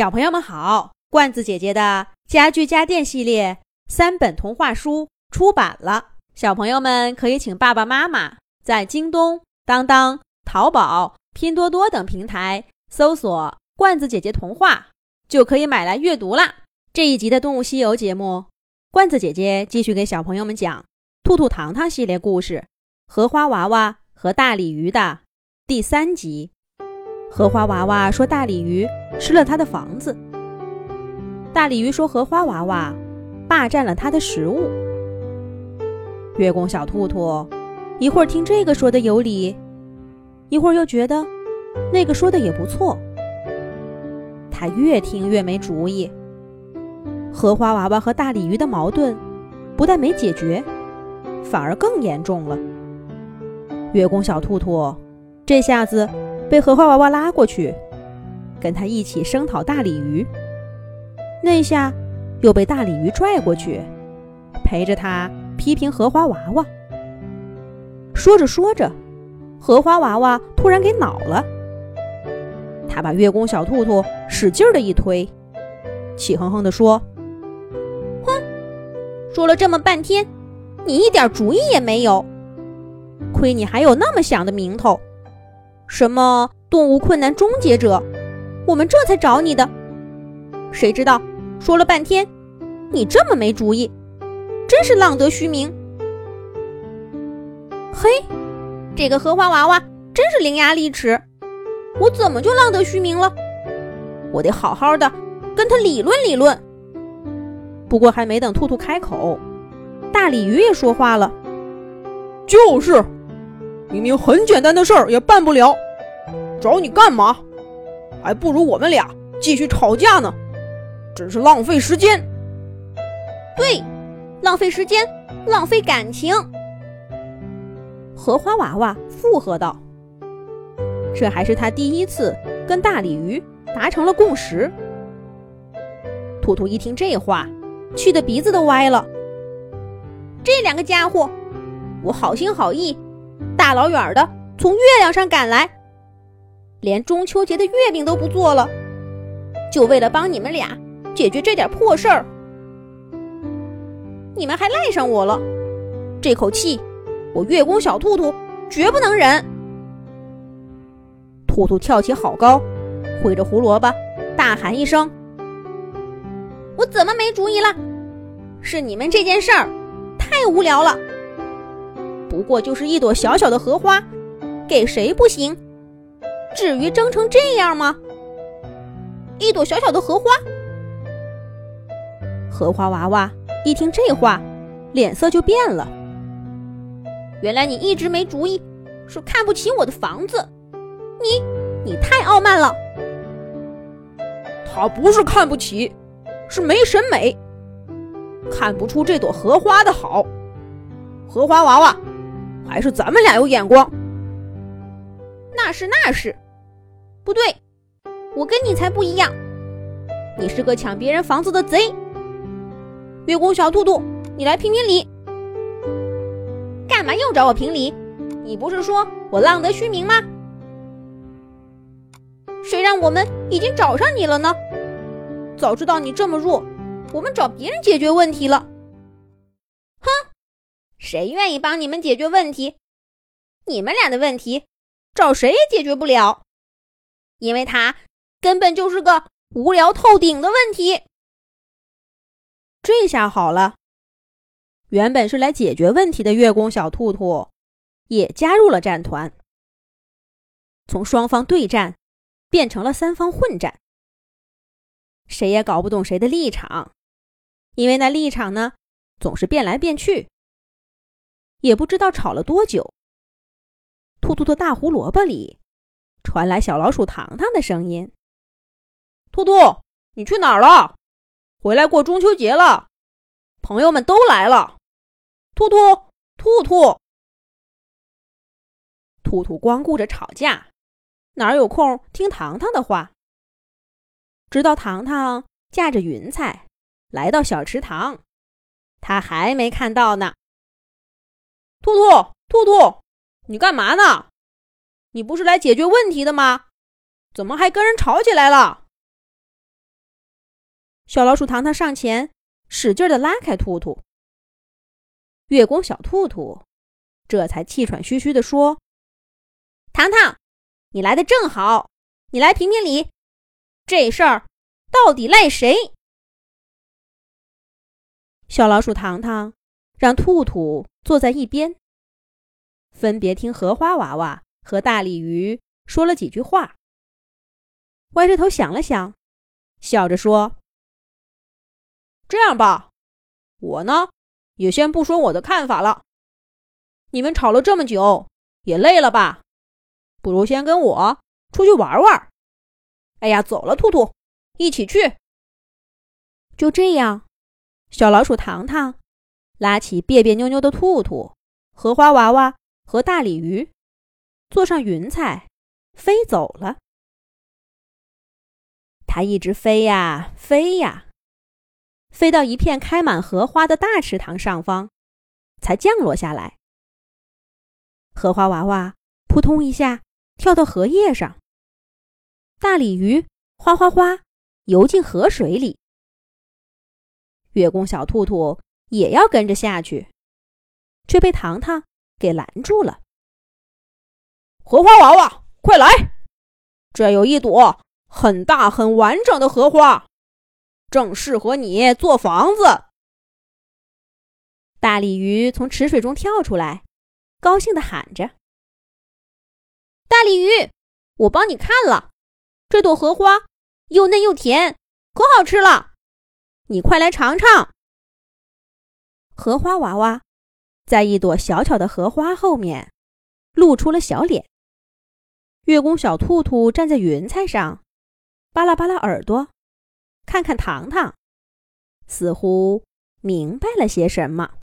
小朋友们好，罐子姐姐的家具家电系列三本童话书出版了，小朋友们可以请爸爸妈妈在京东、当当、淘宝、拼多多等平台搜索“罐子姐姐童话”，就可以买来阅读啦。这一集的《动物西游》节目，罐子姐姐继续给小朋友们讲《兔兔糖糖》系列故事《荷花娃娃和大鲤鱼》的第三集。荷花娃娃说：“大鲤鱼吃了他的房子。”大鲤鱼说：“荷花娃娃霸占了他的食物。”月宫小兔兔一会儿听这个说的有理，一会儿又觉得那个说的也不错。他越听越没主意。荷花娃娃和大鲤鱼的矛盾不但没解决，反而更严重了。月宫小兔兔这下子。被荷花娃娃拉过去，跟他一起声讨大鲤鱼。那下又被大鲤鱼拽过去，陪着他批评荷花娃娃。说着说着，荷花娃娃突然给恼了，他把月宫小兔兔使劲的一推，气哼哼地说：“哼，说了这么半天，你一点主意也没有。亏你还有那么响的名头。”什么动物困难终结者？我们这才找你的。谁知道说了半天，你这么没主意，真是浪得虚名。嘿，这个荷花娃娃真是伶牙俐齿，我怎么就浪得虚名了？我得好好的跟他理论理论。不过还没等兔兔开口，大鲤鱼也说话了：“就是。”明明很简单的事儿也办不了，找你干嘛？还不如我们俩继续吵架呢，真是浪费时间。对，浪费时间，浪费感情。荷花娃娃附和道：“这还是他第一次跟大鲤鱼达成了共识。”兔兔一听这话，气得鼻子都歪了。这两个家伙，我好心好意。大老远的从月亮上赶来，连中秋节的月饼都不做了，就为了帮你们俩解决这点破事儿。你们还赖上我了，这口气我月宫小兔兔绝不能忍。兔兔跳起好高，挥着胡萝卜，大喊一声：“我怎么没主意了？是你们这件事儿太无聊了。”不过就是一朵小小的荷花，给谁不行？至于争成这样吗？一朵小小的荷花，荷花娃娃一听这话，脸色就变了。原来你一直没主意，是看不起我的房子。你，你太傲慢了。他不是看不起，是没审美，看不出这朵荷花的好。荷花娃娃。还是咱们俩有眼光。那是那是，不对，我跟你才不一样。你是个抢别人房子的贼。月宫小兔兔，你来评评理。干嘛又找我评理？你不是说我浪得虚名吗？谁让我们已经找上你了呢？早知道你这么弱，我们找别人解决问题了。哼谁愿意帮你们解决问题？你们俩的问题，找谁也解决不了，因为他根本就是个无聊透顶的问题。这下好了，原本是来解决问题的月宫小兔兔，也加入了战团，从双方对战变成了三方混战。谁也搞不懂谁的立场，因为那立场呢，总是变来变去。也不知道吵了多久，兔兔的大胡萝卜里传来小老鼠糖糖的声音：“兔兔，你去哪儿了？回来过中秋节了，朋友们都来了。”兔兔，兔兔，兔兔光顾着吵架，哪有空听糖糖的话？直到糖糖驾着云彩来到小池塘，他还没看到呢。兔兔，兔兔，你干嘛呢？你不是来解决问题的吗？怎么还跟人吵起来了？小老鼠糖糖上前，使劲的拉开兔兔。月宫小兔兔这才气喘吁吁的说：“糖糖，你来的正好，你来评评理，这事儿到底赖谁？”小老鼠糖糖让兔兔坐在一边，分别听荷花娃娃和大鲤鱼说了几句话。歪着头想了想，笑着说：“这样吧，我呢也先不说我的看法了。你们吵了这么久，也累了吧？不如先跟我出去玩玩。哎呀，走了，兔兔，一起去。”就这样。小老鼠糖糖拉起别别扭扭的兔兔、荷花娃娃和大鲤鱼，坐上云彩，飞走了。它一直飞呀飞呀，飞到一片开满荷花的大池塘上方，才降落下来。荷花娃娃扑通一下跳到荷叶上，大鲤鱼哗哗哗游进河水里。月宫小兔兔也要跟着下去，却被糖糖给拦住了。荷花娃娃，快来！这有一朵很大很完整的荷花，正适合你做房子。大鲤鱼从池水中跳出来，高兴地喊着：“大鲤鱼，我帮你看了，这朵荷花又嫩又甜，可好吃了。”你快来尝尝！荷花娃娃在一朵小巧的荷花后面露出了小脸。月宫小兔兔站在云彩上，扒拉扒拉耳朵，看看糖糖，似乎明白了些什么。